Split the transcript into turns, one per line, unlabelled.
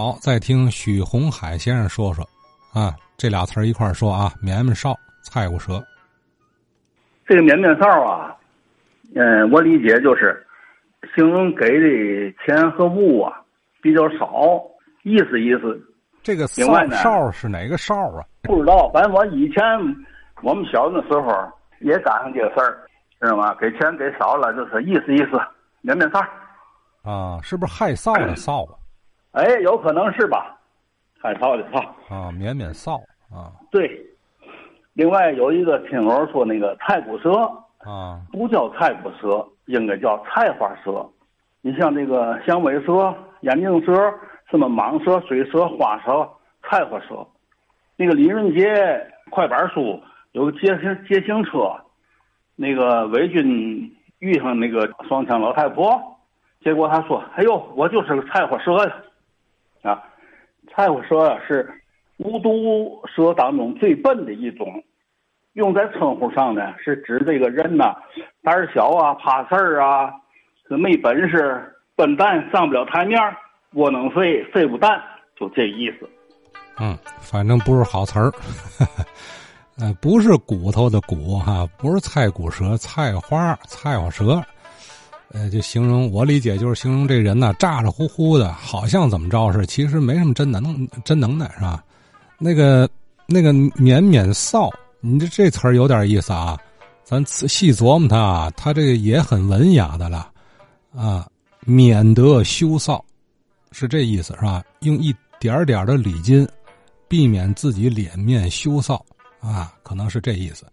好，再听许洪海先生说说，啊，这俩词儿一块儿说啊，绵绵少，菜骨蛇。
这个绵绵少啊，嗯，我理解就是形容给的钱和物啊比较少，意思意思。
这个
另外呢
少是哪个少啊？
不知道，反正我以前我们小的时候也赶上这个事儿，知道吗？给钱给少了，就是意思意思，绵绵少。
啊，是不是害臊的臊啊？
哎，有可能是吧？害臊的臊。
啊，免免臊啊
对。另外有一个听友说，那个菜骨蛇
啊
不叫菜骨蛇，应该叫菜花蛇。你像那个响尾蛇、眼镜蛇、什么蟒蛇、水蛇、花蛇、菜花蛇。那个李润杰快板书有个捷行捷行车，那个伪军遇上那个双枪老太婆，结果他说：“哎呦，我就是个菜花蛇呀！”啊，菜花蛇是无毒蛇当中最笨的一种，用在称呼上呢，是指这个人呐胆小啊、怕事儿啊、是没本事、笨蛋、上不了台面、窝囊废、废物蛋，就这意思。
嗯，反正不是好词儿。呃，不是骨头的骨哈，不是菜骨舌、菜花、菜花舌。呃，就形容我理解就是形容这人呐，咋咋呼呼的，好像怎么着是，其实没什么真能真能耐是吧？那个那个绵绵臊，你这这词儿有点意思啊，咱细琢磨它啊，它这个也很文雅的了啊，免得羞臊，是这意思是吧？用一点点的礼金，避免自己脸面羞臊啊，可能是这意思。